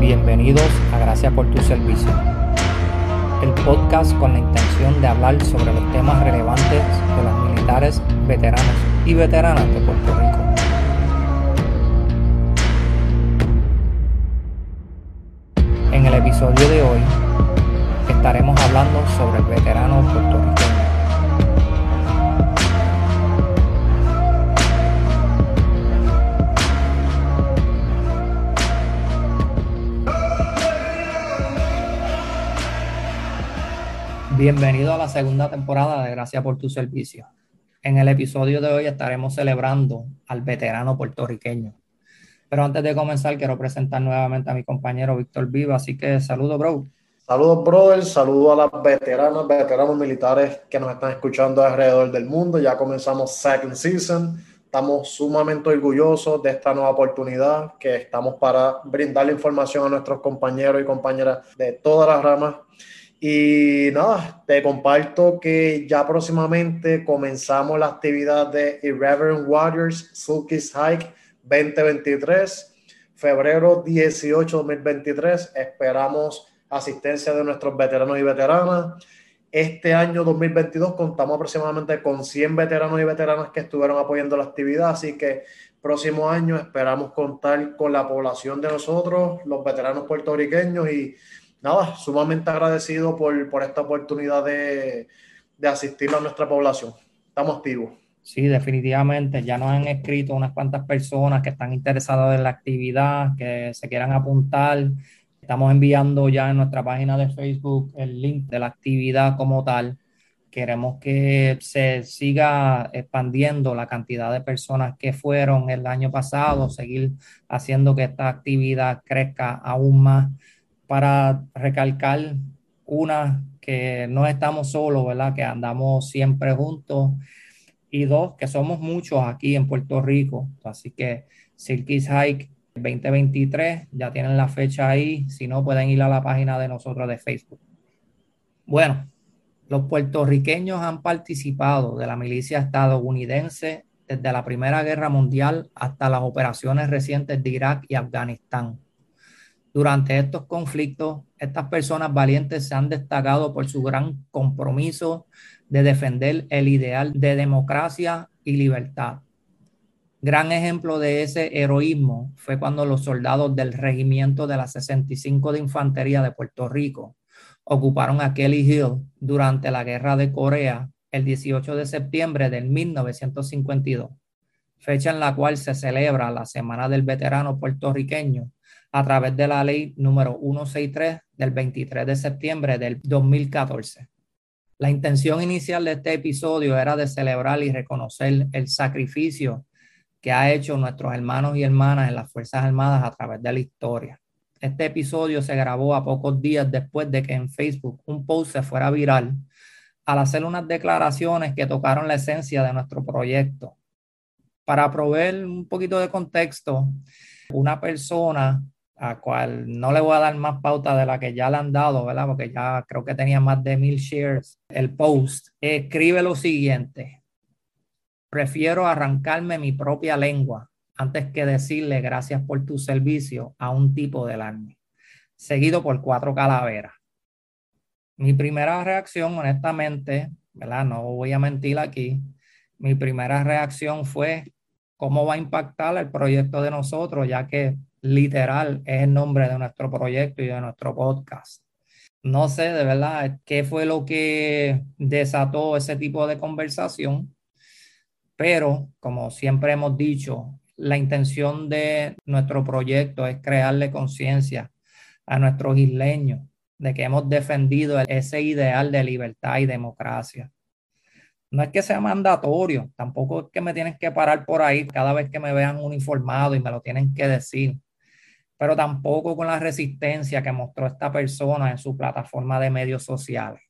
Bienvenidos a Gracias por tu servicio, el podcast con la intención de hablar sobre los temas relevantes de los militares, veteranos y veteranas de Puerto Rico. Episodio de hoy estaremos hablando sobre el veterano puertorriqueño. Bienvenido a la segunda temporada de Gracias por tu servicio. En el episodio de hoy estaremos celebrando al veterano puertorriqueño. Pero antes de comenzar, quiero presentar nuevamente a mi compañero Víctor Viva, así que saludo, bro. Saludos, brother. Saludos a las veteranas, veteranos militares que nos están escuchando alrededor del mundo. Ya comenzamos second season. Estamos sumamente orgullosos de esta nueva oportunidad que estamos para brindar la información a nuestros compañeros y compañeras de todas las ramas y nada, te comparto que ya próximamente comenzamos la actividad de Irreverent Waters Sulky's Hike 2023, febrero 18 2023. Esperamos asistencia de nuestros veteranos y veteranas. Este año 2022 contamos aproximadamente con 100 veteranos y veteranas que estuvieron apoyando la actividad, así que próximo año esperamos contar con la población de nosotros, los veteranos puertorriqueños y nada, sumamente agradecido por, por esta oportunidad de, de, asistir a nuestra población. Estamos activos. Sí, definitivamente. Ya nos han escrito unas cuantas personas que están interesadas en la actividad, que se quieran apuntar. Estamos enviando ya en nuestra página de Facebook el link de la actividad como tal. Queremos que se siga expandiendo la cantidad de personas que fueron el año pasado, seguir haciendo que esta actividad crezca aún más para recalcar una, que no estamos solos, ¿verdad? Que andamos siempre juntos. Y dos, que somos muchos aquí en Puerto Rico. Así que Silky's Hike 2023, ya tienen la fecha ahí. Si no, pueden ir a la página de nosotros de Facebook. Bueno, los puertorriqueños han participado de la milicia estadounidense desde la Primera Guerra Mundial hasta las operaciones recientes de Irak y Afganistán. Durante estos conflictos, estas personas valientes se han destacado por su gran compromiso de defender el ideal de democracia y libertad. Gran ejemplo de ese heroísmo fue cuando los soldados del regimiento de la 65 de Infantería de Puerto Rico ocuparon a Kelly Hill durante la Guerra de Corea el 18 de septiembre de 1952, fecha en la cual se celebra la Semana del Veterano Puertorriqueño a través de la ley número 163 del 23 de septiembre del 2014. La intención inicial de este episodio era de celebrar y reconocer el sacrificio que ha hecho nuestros hermanos y hermanas en las Fuerzas Armadas a través de la historia. Este episodio se grabó a pocos días después de que en Facebook un post se fuera viral al hacer unas declaraciones que tocaron la esencia de nuestro proyecto. Para proveer un poquito de contexto, una persona a cual no le voy a dar más pauta de la que ya le han dado, ¿verdad? Porque ya creo que tenía más de mil shares el post. Escribe lo siguiente. Prefiero arrancarme mi propia lengua antes que decirle gracias por tu servicio a un tipo del army, seguido por cuatro calaveras. Mi primera reacción, honestamente, ¿verdad? No voy a mentir aquí. Mi primera reacción fue cómo va a impactar el proyecto de nosotros, ya que literal es el nombre de nuestro proyecto y de nuestro podcast. No sé de verdad qué fue lo que desató ese tipo de conversación, pero como siempre hemos dicho, la intención de nuestro proyecto es crearle conciencia a nuestros isleños de que hemos defendido ese ideal de libertad y democracia. No es que sea mandatorio, tampoco es que me tienen que parar por ahí cada vez que me vean uniformado y me lo tienen que decir pero tampoco con la resistencia que mostró esta persona en su plataforma de medios sociales.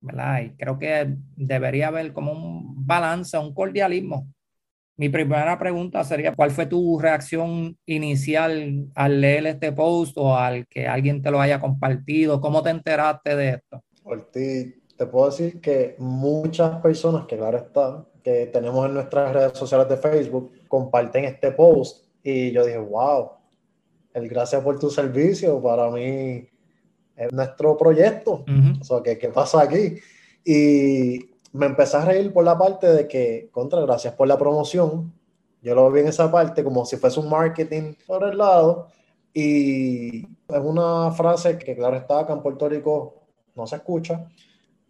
¿verdad? Y creo que debería haber como un balance, un cordialismo Mi primera pregunta sería, ¿cuál fue tu reacción inicial al leer este post o al que alguien te lo haya compartido? ¿Cómo te enteraste de esto? Ortiz, te puedo decir que muchas personas, que claro está, que tenemos en nuestras redes sociales de Facebook, comparten este post y yo dije, wow, el gracias por tu servicio, para mí es nuestro proyecto. O sea, ¿qué, ¿qué pasa aquí? Y me empecé a reír por la parte de que, contra, gracias por la promoción. Yo lo vi en esa parte como si fuese un marketing por el lado. Y es una frase que, claro está, acá en Puerto Rico no se escucha.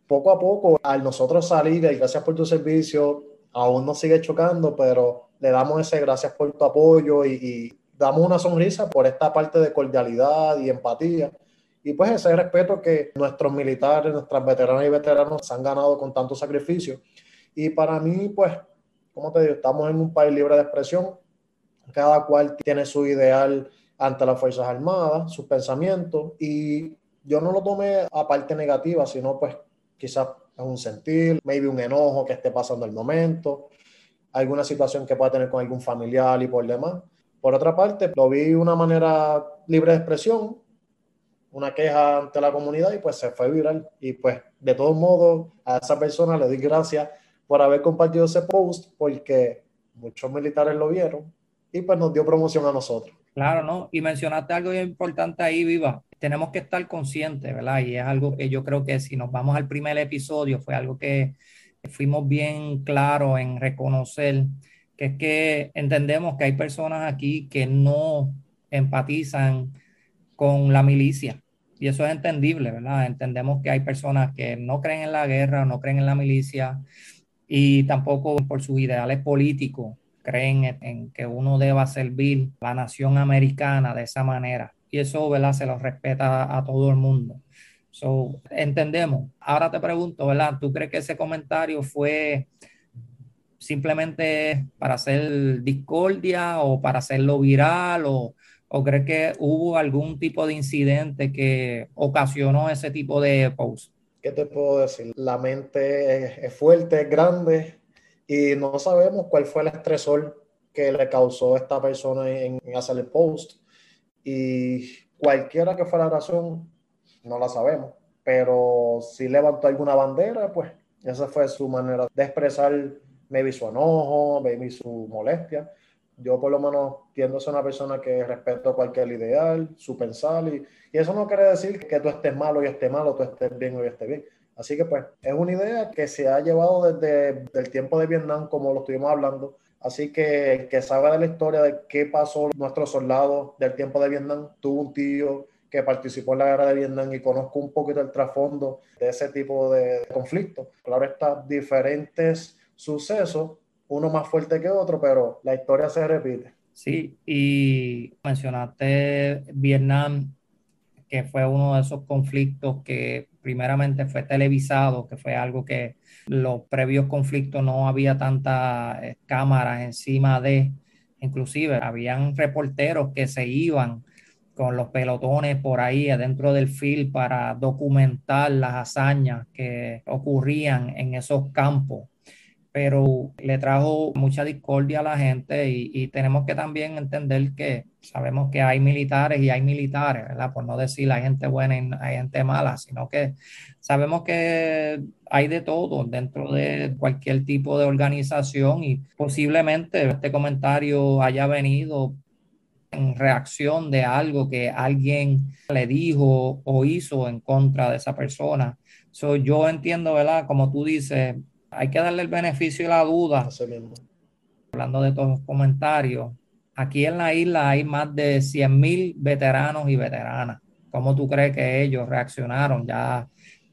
Poco a poco, al nosotros salir y gracias por tu servicio, aún nos sigue chocando, pero le damos ese gracias por tu apoyo y, y damos una sonrisa por esta parte de cordialidad y empatía y pues ese respeto que nuestros militares, nuestras veteranas y veteranos han ganado con tanto sacrificio. Y para mí, pues, como te digo, estamos en un país libre de expresión. Cada cual tiene su ideal ante las Fuerzas Armadas, sus pensamientos. Y yo no lo tomé a parte negativa, sino pues quizás es un sentir, maybe un enojo que esté pasando el momento, alguna situación que pueda tener con algún familiar y por demás. Por otra parte, lo vi de una manera libre de expresión, una queja ante la comunidad y pues se fue viral. Y pues de todos modos a esa persona le doy gracias por haber compartido ese post porque muchos militares lo vieron y pues nos dio promoción a nosotros. Claro, ¿no? Y mencionaste algo importante ahí, Viva. Tenemos que estar conscientes, ¿verdad? Y es algo que yo creo que si nos vamos al primer episodio, fue algo que fuimos bien claros en reconocer, que es que entendemos que hay personas aquí que no empatizan con la milicia. Y eso es entendible, ¿verdad? Entendemos que hay personas que no creen en la guerra, no creen en la milicia y tampoco por sus ideales políticos creen en, que uno deba servir a la nación americana de esa manera. Y eso, ¿verdad? Se lo respeta a, todo el mundo. So, entendemos. Ahora te pregunto, ¿verdad? ¿Tú crees que ese comentario fue simplemente para hacer discordia o para hacerlo viral o, ¿O crees que hubo algún tipo de incidente que ocasionó ese tipo de post? ¿Qué te puedo decir? La mente es, fuerte, es grande y no sabemos cuál fue el estresor que le causó a esta persona en, hacer el post. Y cualquiera que fuera la razón, no la sabemos. Pero si levantó alguna bandera, pues esa fue su manera de expresar maybe su enojo, maybe su molestia yo por lo menos tiendo a ser una persona que respeto cualquier ideal, su pensar, y, y, eso no quiere decir que tú estés malo y esté malo, tú estés bien o esté bien. Así que pues es una idea que se ha llevado desde el tiempo de Vietnam, como lo estuvimos hablando. Así que el que sabe de la historia de qué pasó nuestros soldados del tiempo de Vietnam, tuvo un tío que participó en la guerra de Vietnam y conozco un poquito el trasfondo de ese tipo de conflicto. Claro, está diferentes sucesos uno más fuerte que otro, pero la historia se repite. Sí, y mencionaste Vietnam, que fue uno de esos conflictos que primeramente fue televisado, que fue algo que los previos conflictos no había tantas eh, cámaras encima de, inclusive habían reporteros que se iban con los pelotones por ahí adentro del field para documentar las hazañas que ocurrían en esos campos pero le trajo mucha discordia a la gente y, tenemos que también entender que sabemos que hay militares y hay militares, ¿verdad? Por no decir hay gente buena y hay gente mala, sino que sabemos que hay de todo dentro de cualquier tipo de organización y posiblemente este comentario haya venido en reacción de algo que alguien le dijo o hizo en contra de esa persona. So, yo entiendo, ¿verdad? Como tú dices, hay que darle el beneficio de la duda. Hablando de todos los comentarios, aquí en la isla hay más de 100 mil veteranos y veteranas. ¿Cómo tú crees que ellos reaccionaron ya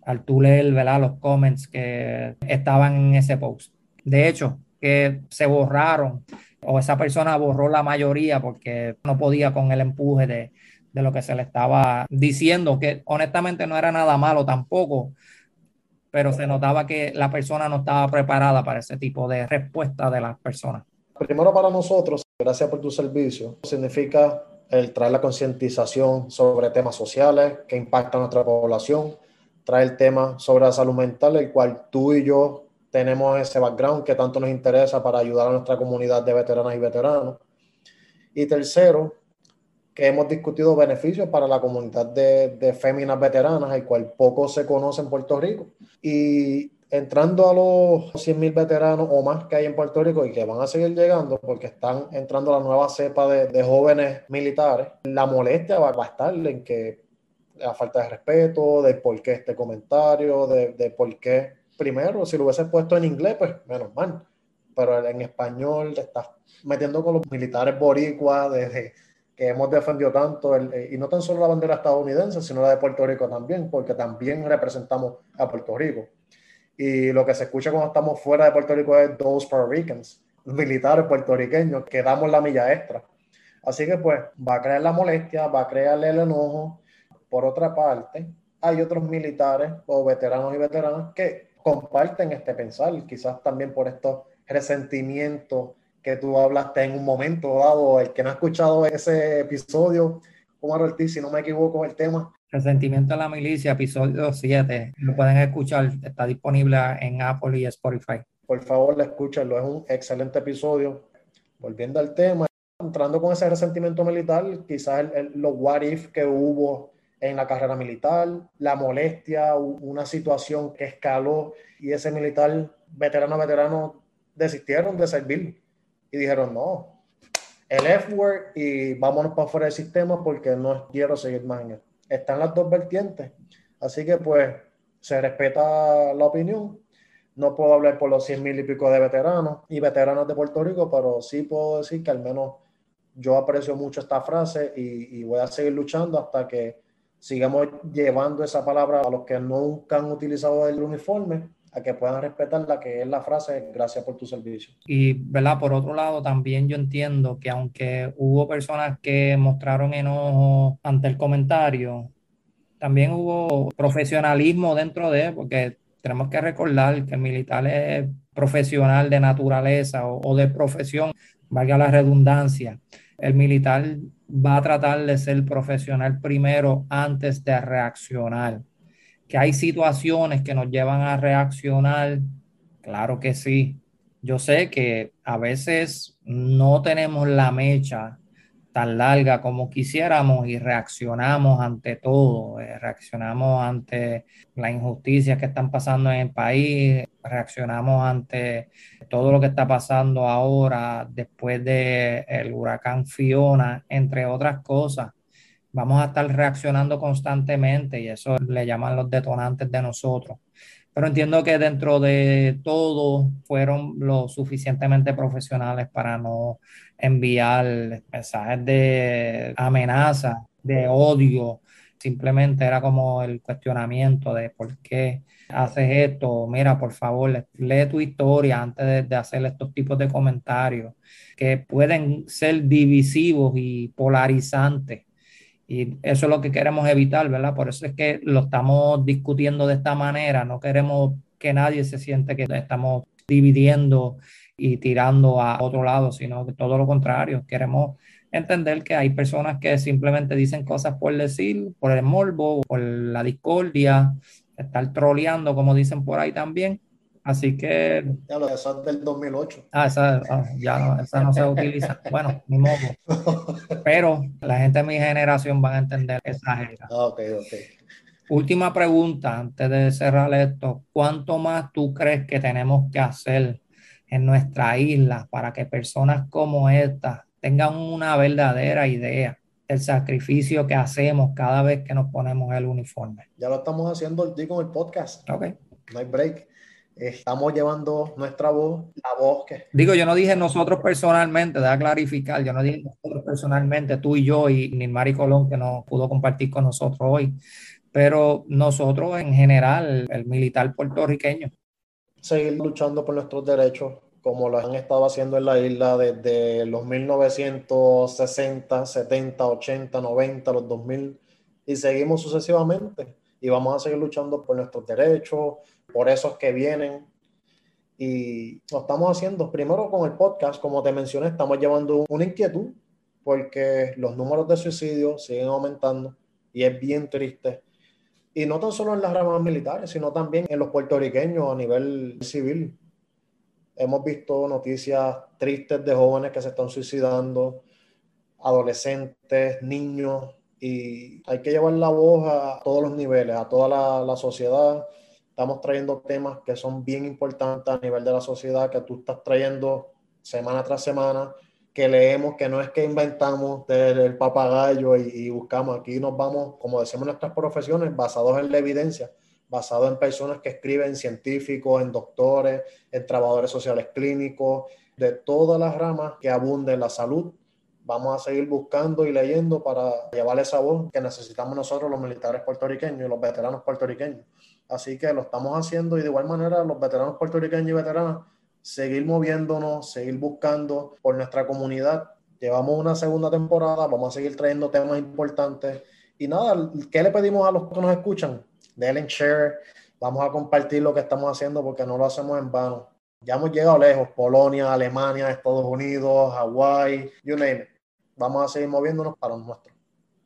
al tú leer los comments que estaban en ese post? De hecho, que se borraron o esa persona borró la mayoría porque no podía con el empuje de, de lo que se le estaba diciendo, que honestamente no era nada malo tampoco, pero se notaba que la persona no estaba preparada para ese tipo de respuesta de las personas. Primero para nosotros, gracias por tu servicio, significa el traer la concientización sobre temas sociales que impactan a nuestra población, traer el tema sobre la salud mental, el cual tú y yo tenemos ese background que tanto nos interesa para ayudar a nuestra comunidad de veteranas y veteranos. Y tercero, que hemos discutido beneficios para la comunidad de, de féminas veteranas, el cual poco se conoce en Puerto Rico. Y entrando a los 100.000 veteranos o más que hay en Puerto Rico y que van a seguir llegando porque están entrando la nueva cepa de, de jóvenes militares, la molestia va, a estar en que la falta de respeto, de por qué este comentario, de, de por qué, primero, si lo hubiese puesto en inglés, pues menos mal, pero en español te estás metiendo con los militares boricuas desde que hemos defendido tanto, el, eh, y no tan solo la bandera estadounidense, sino la de Puerto Rico también, porque también representamos a Puerto Rico. Y lo que se escucha cuando estamos fuera de Puerto Rico es those Puerto Ricans, militares puertorriqueños, que damos la milla extra. Así que pues va a crear la molestia, va a crearle el enojo. Por otra parte, hay otros militares o veteranos y veteranas que comparten este pensar, quizás también por estos resentimientos que tú hablaste en un momento dado, el que no ha escuchado ese episodio, Omar Ortiz, si no me equivoco, el tema, Resentimiento a la milicia, episodio 7. Lo pueden escuchar, está disponible en Apple y Spotify. Por favor, escúchenlo, es un excelente episodio. Volviendo al tema, entrando con ese resentimiento militar, quizás el, los what if que hubo en la carrera militar, la molestia, una situación que escaló y ese militar, veterano veterano, desistieron de servir y dijeron no, el F-word y vámonos para fuera del sistema porque no quiero seguir más en esto están las dos vertientes. Así que pues se respeta la opinión. No puedo hablar por los 100 mil y pico de veteranos y veteranos de Puerto Rico, pero sí puedo decir que al menos yo aprecio mucho esta frase y, voy a seguir luchando hasta que sigamos llevando esa palabra a los que nunca han utilizado el uniforme, a que puedan respetar la que es la frase gracias por tu servicio. Y, ¿verdad? Por otro lado, también yo entiendo que aunque hubo personas que mostraron enojo ante el comentario, también hubo profesionalismo dentro de, porque tenemos que recordar que el militar es profesional de naturaleza o, o de profesión, valga la redundancia. El militar va a tratar de ser profesional primero antes de reaccionar que hay situaciones que nos llevan a reaccionar, claro que sí. Yo sé que a veces no tenemos la mecha tan larga como quisiéramos y reaccionamos ante todo, eh, reaccionamos ante la injusticia que están pasando en el país, reaccionamos ante todo lo que está pasando ahora después del el huracán Fiona, entre otras cosas vamos a estar reaccionando constantemente y eso le llaman los detonantes de nosotros. Pero entiendo que dentro de todo fueron lo suficientemente profesionales para no enviar mensajes de amenaza, de odio. Simplemente era como el cuestionamiento de por qué haces esto. Mira, por favor, lee tu historia antes de, hacer estos tipos de comentarios que pueden ser divisivos y polarizantes y eso es lo que queremos evitar, ¿verdad? Por eso es que lo estamos discutiendo de esta manera. No queremos que nadie se siente que estamos dividiendo y tirando a otro lado, sino que todo lo contrario. Queremos entender que hay personas que simplemente dicen cosas por decir, por el morbo, por la discordia, estar troleando, como dicen por ahí también. Así que. Ya lo esa es del 2008. Ah, esa, ah, ya no, esa no se utiliza. Bueno, ni modo. Pero la gente de mi generación van a entender esa era. Ah, ok, ok. Última pregunta antes de cerrar esto. ¿Cuánto más tú crees que tenemos que hacer en nuestra isla para que personas como esta tengan una verdadera idea del sacrificio que hacemos cada vez que nos ponemos el uniforme? Ya lo estamos haciendo el con el podcast. Ok. No hay break estamos llevando nuestra voz, la voz que... Digo, yo no dije nosotros personalmente, da clarificar, yo no dije nosotros personalmente, tú y yo y Nilmari Colón, que no pudo compartir con nosotros hoy, pero nosotros en general, el militar puertorriqueño. Seguir luchando por nuestros derechos, como lo han estado haciendo en la isla desde los 1960, 70, 80, 90, los 2000, y seguimos sucesivamente. Y vamos a seguir luchando por nuestros derechos, por esos que vienen. Y lo estamos haciendo primero con el podcast, como te mencioné, estamos llevando una inquietud porque los números de suicidio siguen aumentando y es bien triste. Y no tan solo en las ramas militares, sino también en los puertorriqueños a nivel civil. hemos visto noticias tristes de jóvenes que se están suicidando, adolescentes, niños, y hay que llevar la voz a todos los niveles, a toda la, la sociedad. Estamos trayendo temas que son bien importantes a nivel de la sociedad, que tú estás trayendo semana tras semana, que leemos, que no es que inventamos del papagayo y, buscamos, aquí nos vamos, como decimos nuestras profesiones, basados en la evidencia, basados en personas que escriben, científicos, en doctores, en trabajadores sociales clínicos, de todas las ramas que abunden la salud. Vamos a seguir buscando y leyendo para llevar esa voz que necesitamos nosotros los militares puertorriqueños y los veteranos puertorriqueños. Así que lo estamos haciendo y de igual manera los veteranos puertorriqueños y veteranas seguir moviéndonos, seguir buscando por nuestra comunidad. Llevamos una segunda temporada, vamos a seguir trayendo temas importantes. Y nada, ¿qué le pedimos a los que nos escuchan? Denle share, vamos a compartir lo que estamos haciendo porque no lo hacemos en vano. Ya hemos llegado lejos, Polonia, Alemania, Estados Unidos, Hawái, you name it. Vamos a seguir moviéndonos para nosotros.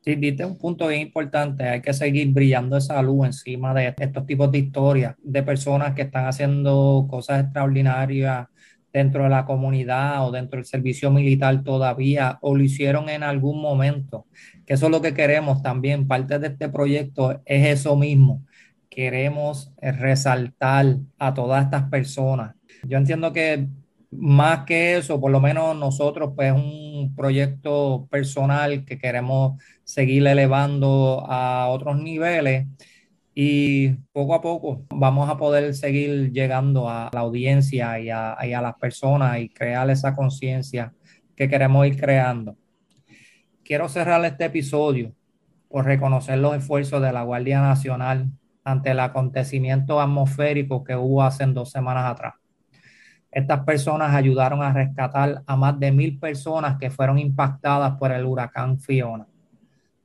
Sí, diste un punto bien importante. Hay que seguir brillando esa luz encima de estos tipos de historias de personas que están haciendo cosas extraordinarias dentro de la comunidad o dentro del servicio militar todavía o lo hicieron en algún momento. Que eso es lo que queremos también. Parte de este proyecto es eso mismo. Queremos resaltar a todas estas personas. Yo entiendo que más que eso, por lo menos nosotros, pues un proyecto personal que queremos seguir elevando a otros niveles y poco a poco vamos a poder seguir llegando a la audiencia y a, y a las personas y crear esa conciencia que queremos ir creando. Quiero cerrar este episodio por reconocer los esfuerzos de la Guardia Nacional ante el acontecimiento atmosférico que hubo hace dos semanas atrás. Estas personas ayudaron a rescatar a más de mil personas que fueron impactadas por el huracán Fiona.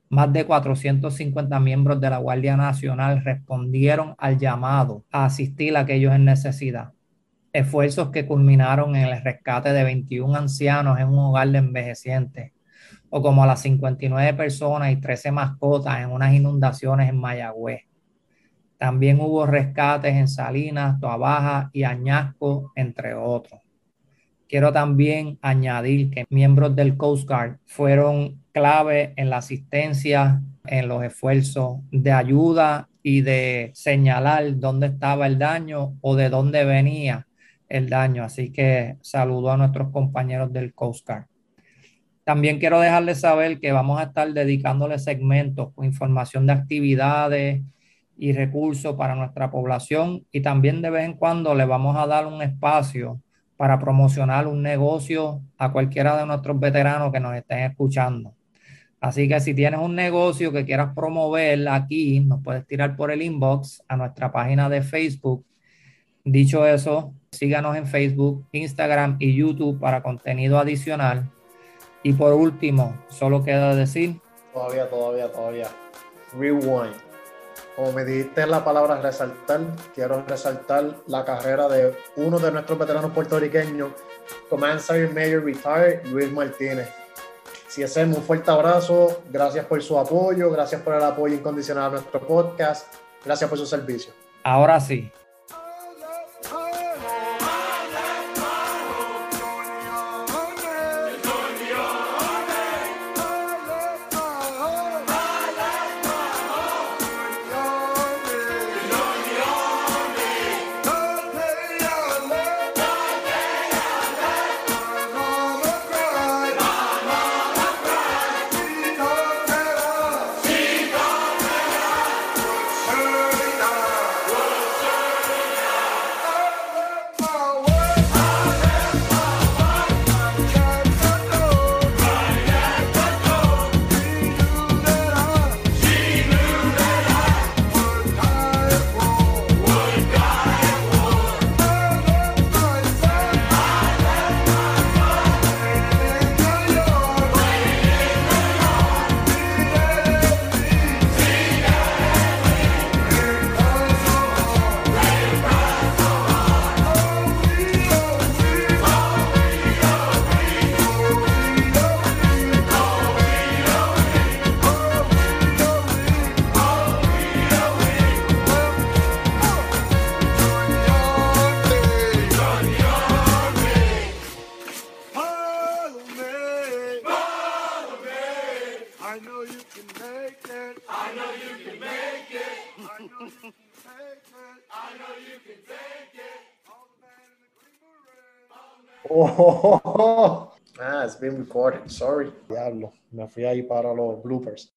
Más de 450 miembros de la Guardia Nacional respondieron al llamado a asistir a aquellos en necesidad. Esfuerzos que culminaron en el rescate de 21 ancianos en un hogar de envejecientes, o como a las 59 personas y 13 mascotas en unas inundaciones en Mayagüez también hubo rescates en Salinas, Toabaja y Añasco, entre otros. Quiero también añadir que miembros del Coast Guard fueron clave en la asistencia, en los esfuerzos de ayuda y de señalar dónde estaba el daño o de dónde venía el daño. Así que saludo a nuestros compañeros del Coast Guard. También quiero dejarles saber que vamos a estar dedicándole segmentos con información de actividades, y recursos para nuestra población y también de vez en cuando le vamos a dar un espacio para promocionar un negocio a cualquiera de nuestros veteranos que nos estén escuchando. Así que si tienes un negocio que quieras promover aquí, nos puedes tirar por el inbox a nuestra página de Facebook. Dicho eso, síganos en Facebook, Instagram y YouTube para contenido adicional. Y por último, solo queda decir... Todavía, todavía, todavía. Rewind como me dijiste la palabra resaltar, quiero resaltar la carrera de uno de nuestros veteranos puertorriqueños, Command Sergeant Major Retired, Luis Martínez. Si es un fuerte abrazo, gracias por su apoyo, gracias por el apoyo incondicional a nuestro podcast, gracias por su servicio. Ahora sí, Ah, it's been recorded, sorry. Diablo, me fui ahí para los bloopers.